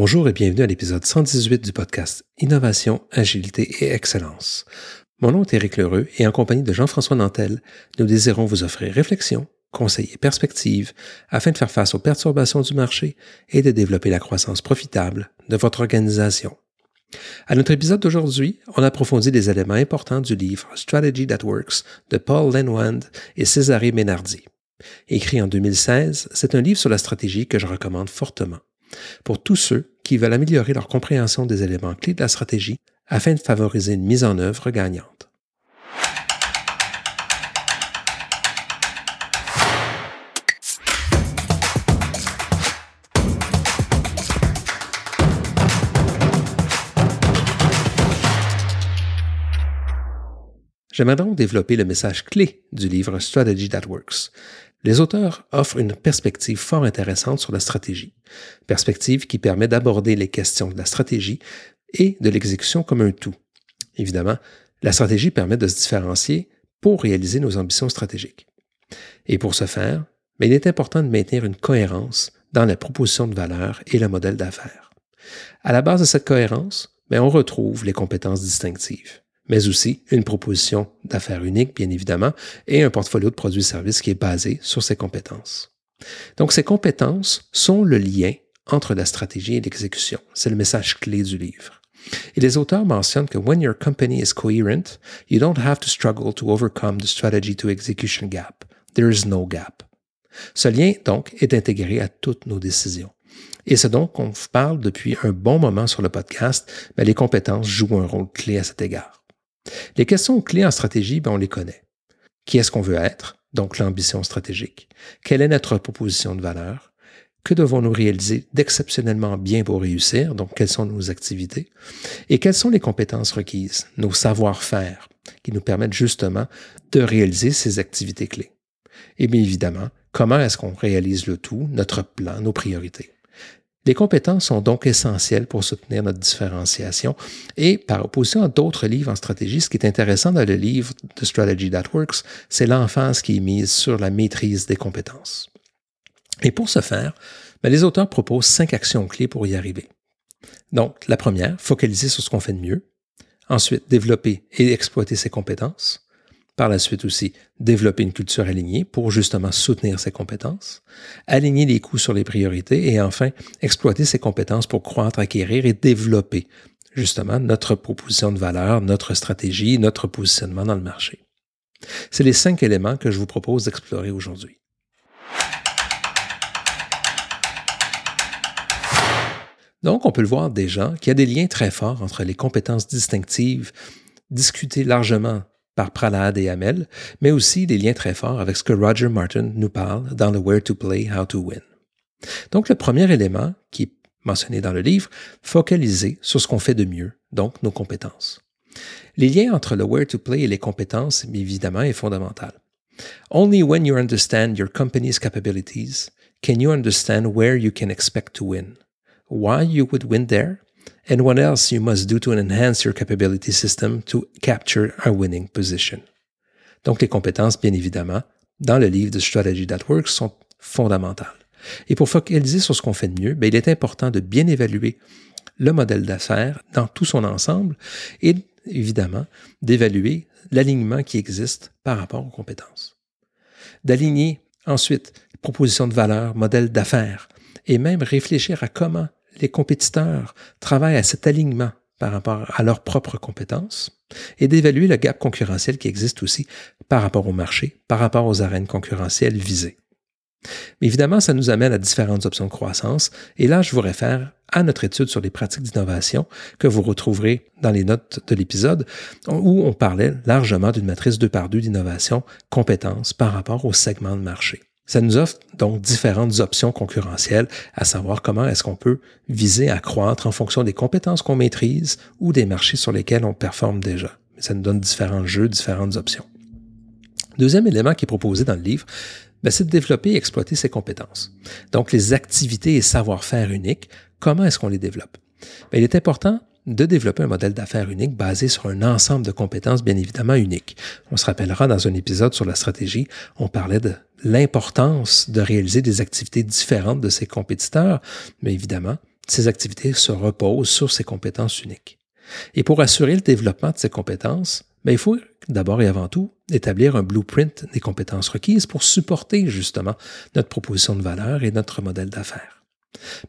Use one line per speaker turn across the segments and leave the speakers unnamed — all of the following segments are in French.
Bonjour et bienvenue à l'épisode 118 du podcast Innovation, Agilité et Excellence. Mon nom est Éric Lheureux et en compagnie de Jean-François Nantel, nous désirons vous offrir réflexion, conseils et perspectives afin de faire face aux perturbations du marché et de développer la croissance profitable de votre organisation. À notre épisode d'aujourd'hui, on approfondit des éléments importants du livre Strategy That Works de Paul Lenwand et Césaré Ménardi. Écrit en 2016, c'est un livre sur la stratégie que je recommande fortement pour tous ceux qui veulent améliorer leur compréhension des éléments clés de la stratégie afin de favoriser une mise en œuvre gagnante. J'aimerais donc développer le message clé du livre Strategy That Works, les auteurs offrent une perspective fort intéressante sur la stratégie, perspective qui permet d'aborder les questions de la stratégie et de l'exécution comme un tout. Évidemment, la stratégie permet de se différencier pour réaliser nos ambitions stratégiques. Et pour ce faire, il est important de maintenir une cohérence dans la proposition de valeur et le modèle d'affaires. À la base de cette cohérence, mais on retrouve les compétences distinctives mais aussi une proposition d'affaires unique, bien évidemment, et un portfolio de produits et services qui est basé sur ces compétences. Donc, ces compétences sont le lien entre la stratégie et l'exécution. C'est le message clé du livre. Et les auteurs mentionnent que when your company is coherent, you don't have to struggle to overcome the strategy to execution gap. There is no gap. Ce lien, donc, est intégré à toutes nos décisions. Et c'est donc qu'on parle depuis un bon moment sur le podcast, mais les compétences jouent un rôle clé à cet égard. Les questions clés en stratégie, ben, on les connaît. Qui est-ce qu'on veut être? Donc l'ambition stratégique. Quelle est notre proposition de valeur? Que devons-nous réaliser d'exceptionnellement bien pour réussir? Donc quelles sont nos activités? Et quelles sont les compétences requises, nos savoir-faire, qui nous permettent justement de réaliser ces activités clés? Et bien évidemment, comment est-ce qu'on réalise le tout, notre plan, nos priorités? Les compétences sont donc essentielles pour soutenir notre différenciation et par opposition à d'autres livres en stratégie, ce qui est intéressant dans le livre The Strategy That Works, c'est l'emphase qui est mise sur la maîtrise des compétences. Et pour ce faire, ben, les auteurs proposent cinq actions clés pour y arriver. Donc, la première, focaliser sur ce qu'on fait de mieux. Ensuite, développer et exploiter ses compétences. Par la suite aussi, développer une culture alignée pour justement soutenir ses compétences, aligner les coûts sur les priorités et enfin, exploiter ses compétences pour croître, acquérir et développer justement notre proposition de valeur, notre stratégie, notre positionnement dans le marché. C'est les cinq éléments que je vous propose d'explorer aujourd'hui. Donc, on peut le voir déjà qu'il y a des liens très forts entre les compétences distinctives discutées largement par Prahlad et Hamel, mais aussi des liens très forts avec ce que Roger Martin nous parle dans le Where to Play, How to Win. Donc le premier élément qui est mentionné dans le livre, focaliser sur ce qu'on fait de mieux, donc nos compétences. Les liens entre le Where to Play et les compétences, évidemment, est fondamental. Only when you understand your company's capabilities can you understand where you can expect to win, why you would win there, and what else you must do to enhance your capability system to capture a winning position? Donc les compétences, bien évidemment, dans le livre de Strategy That Works sont fondamentales. Et pour focaliser sur ce qu'on fait de mieux, bien, il est important de bien évaluer le modèle d'affaires dans tout son ensemble et évidemment d'évaluer l'alignement qui existe par rapport aux compétences. D'aligner ensuite propositions de valeur, modèle d'affaires et même réfléchir à comment les compétiteurs travaillent à cet alignement par rapport à leurs propres compétences et d'évaluer le gap concurrentiel qui existe aussi par rapport au marché, par rapport aux arènes concurrentielles visées. Évidemment, ça nous amène à différentes options de croissance, et là, je vous réfère à notre étude sur les pratiques d'innovation que vous retrouverez dans les notes de l'épisode, où on parlait largement d'une matrice 2 par 2 d'innovation, compétences par rapport au segment de marché. Ça nous offre donc différentes options concurrentielles, à savoir comment est-ce qu'on peut viser à croître en fonction des compétences qu'on maîtrise ou des marchés sur lesquels on performe déjà. Ça nous donne différents jeux, différentes options. Deuxième élément qui est proposé dans le livre, ben, c'est de développer et exploiter ses compétences. Donc les activités et savoir-faire uniques, comment est-ce qu'on les développe? Ben, il est important de développer un modèle d'affaires unique basé sur un ensemble de compétences bien évidemment uniques. On se rappellera dans un épisode sur la stratégie, on parlait de l'importance de réaliser des activités différentes de ses compétiteurs, mais évidemment, ces activités se reposent sur ces compétences uniques. Et pour assurer le développement de ces compétences, ben, il faut d'abord et avant tout établir un blueprint des compétences requises pour supporter justement notre proposition de valeur et notre modèle d'affaires.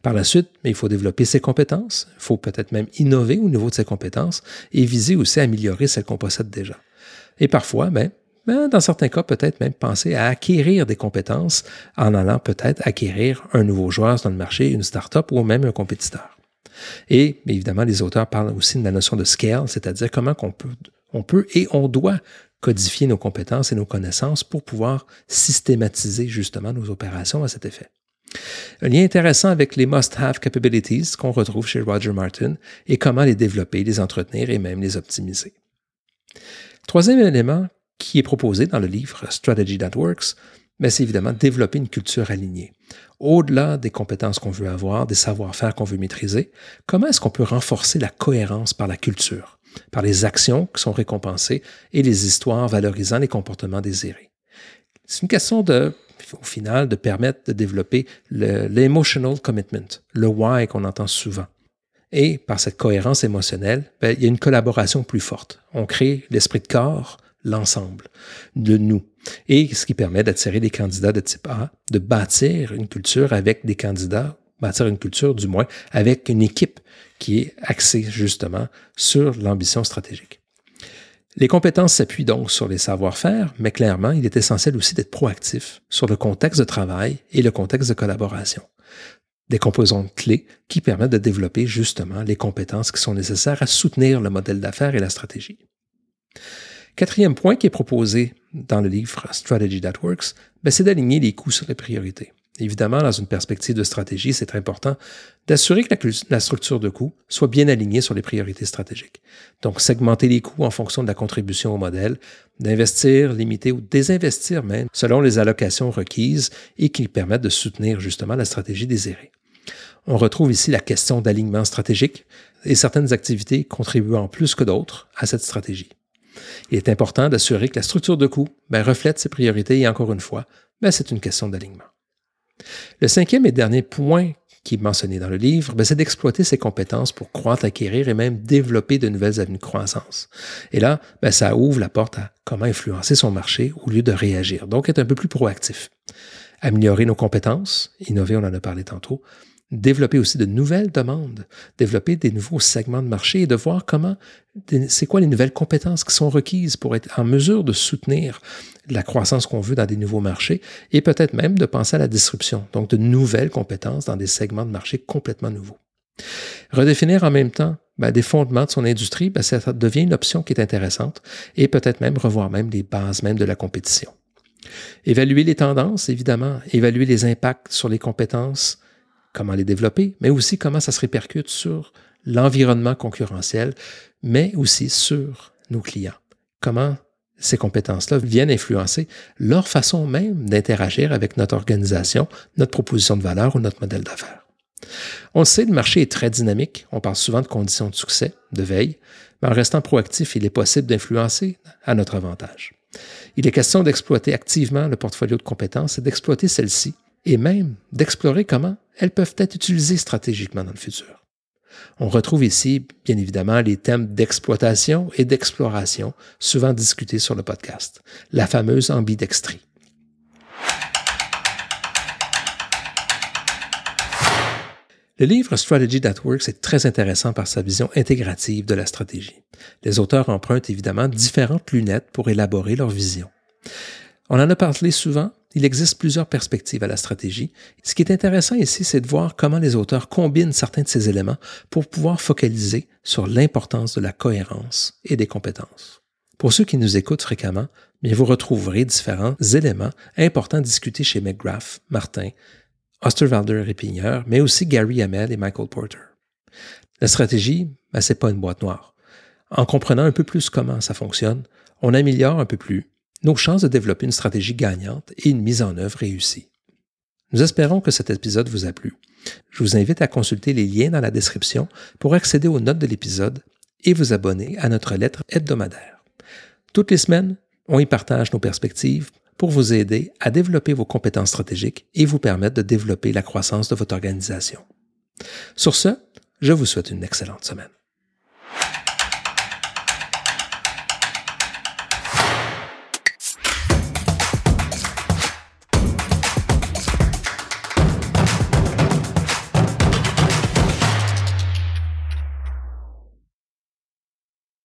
Par la suite, il faut développer ses compétences, il faut peut-être même innover au niveau de ses compétences et viser aussi à améliorer celles qu'on possède déjà. Et parfois, ben, ben, dans certains cas, peut-être même penser à acquérir des compétences en allant peut-être acquérir un nouveau joueur dans le marché, une start-up ou même un compétiteur. Et évidemment, les auteurs parlent aussi de la notion de scale, c'est-à-dire comment on peut et on doit codifier nos compétences et nos connaissances pour pouvoir systématiser justement nos opérations à cet effet. Un lien intéressant avec les must-have capabilities qu'on retrouve chez Roger Martin et comment les développer, les entretenir et même les optimiser. Troisième élément qui est proposé dans le livre Strategy That Works, mais c'est évidemment développer une culture alignée. Au-delà des compétences qu'on veut avoir, des savoir-faire qu'on veut maîtriser, comment est-ce qu'on peut renforcer la cohérence par la culture, par les actions qui sont récompensées et les histoires valorisant les comportements désirés? C'est une question de, au final, de permettre de développer l'emotional commitment, le why qu'on entend souvent. Et par cette cohérence émotionnelle, ben, il y a une collaboration plus forte. On crée l'esprit de corps, l'ensemble de nous. Et ce qui permet d'attirer des candidats de type A, de bâtir une culture avec des candidats, bâtir une culture du moins avec une équipe qui est axée justement sur l'ambition stratégique. Les compétences s'appuient donc sur les savoir-faire, mais clairement, il est essentiel aussi d'être proactif sur le contexte de travail et le contexte de collaboration. Des composantes clés qui permettent de développer justement les compétences qui sont nécessaires à soutenir le modèle d'affaires et la stratégie. Quatrième point qui est proposé dans le livre Strategy That Works, ben, c'est d'aligner les coûts sur les priorités. Évidemment, dans une perspective de stratégie, c'est important d'assurer que la, structure de coûts soit bien alignée sur les priorités stratégiques. Donc, segmenter les coûts en fonction de la contribution au modèle, d'investir, limiter ou désinvestir même selon les allocations requises et qui permettent de soutenir justement la stratégie désirée. On retrouve ici la question d'alignement stratégique et certaines activités contribuant plus que d'autres à cette stratégie. Il est important d'assurer que la structure de coût ben, reflète ses priorités et encore une fois, ben, c'est une question d'alignement. Le cinquième et dernier point qui est mentionné dans le livre, ben, c'est d'exploiter ses compétences pour croître, acquérir et même développer de nouvelles avenues de croissance. Et là, ça ouvre la porte à comment influencer son marché au lieu de réagir, donc être un peu plus proactif. Améliorer nos compétences, innover, on en a parlé tantôt, développer aussi de nouvelles demandes, développer des nouveaux segments de marché et de voir comment, c'est quoi les nouvelles compétences qui sont requises pour être en mesure de soutenir la croissance qu'on veut dans des nouveaux marchés et peut-être même de penser à la disruption, donc de nouvelles compétences dans des segments de marché complètement nouveaux. Redéfinir en même temps ben, des fondements de son industrie, ben, ça devient une option qui est intéressante et peut-être même revoir même les bases même de la compétition. Évaluer les tendances, évidemment, évaluer les impacts sur les compétences, comment les développer, mais aussi comment ça se répercute sur l'environnement concurrentiel, mais aussi sur nos clients. Comment ces compétences-là viennent influencer leur façon même d'interagir avec notre organisation, notre proposition de valeur ou notre modèle d'affaires. On le sait, le marché est très dynamique. On parle souvent de conditions de succès, de veille, mais en restant proactif, il est possible d'influencer à notre avantage. Il est question d'exploiter activement le portfolio de compétences et d'exploiter celles-ci et même d'explorer comment elles peuvent être utilisées stratégiquement dans le futur. On retrouve ici, bien évidemment, les thèmes d'exploitation et d'exploration, souvent discutés sur le podcast, la fameuse ambidextrie. Le livre Strategy That Works est très intéressant par sa vision intégrative de la stratégie. Les auteurs empruntent évidemment différentes lunettes pour élaborer leur vision. On en a parlé souvent, il existe plusieurs perspectives à la stratégie. Ce qui est intéressant ici, c'est de voir comment les auteurs combinent certains de ces éléments pour pouvoir focaliser sur l'importance de la cohérence et des compétences. Pour ceux qui nous écoutent fréquemment, vous retrouverez différents éléments importants discutés chez McGrath, Martin, Osterwalder et Pigneur, mais aussi Gary Hamel et Michael Porter. La stratégie, ben, c'est pas une boîte noire. En comprenant un peu plus comment ça fonctionne, on améliore un peu plus nos chances de développer une stratégie gagnante et une mise en œuvre réussie. Nous espérons que cet épisode vous a plu. Je vous invite à consulter les liens dans la description pour accéder aux notes de l'épisode et vous abonner à notre lettre hebdomadaire. Toutes les semaines, on y partage nos perspectives pour vous aider à développer vos compétences stratégiques et vous permettre de développer la croissance de votre organisation. Sur ce, je vous souhaite une excellente semaine.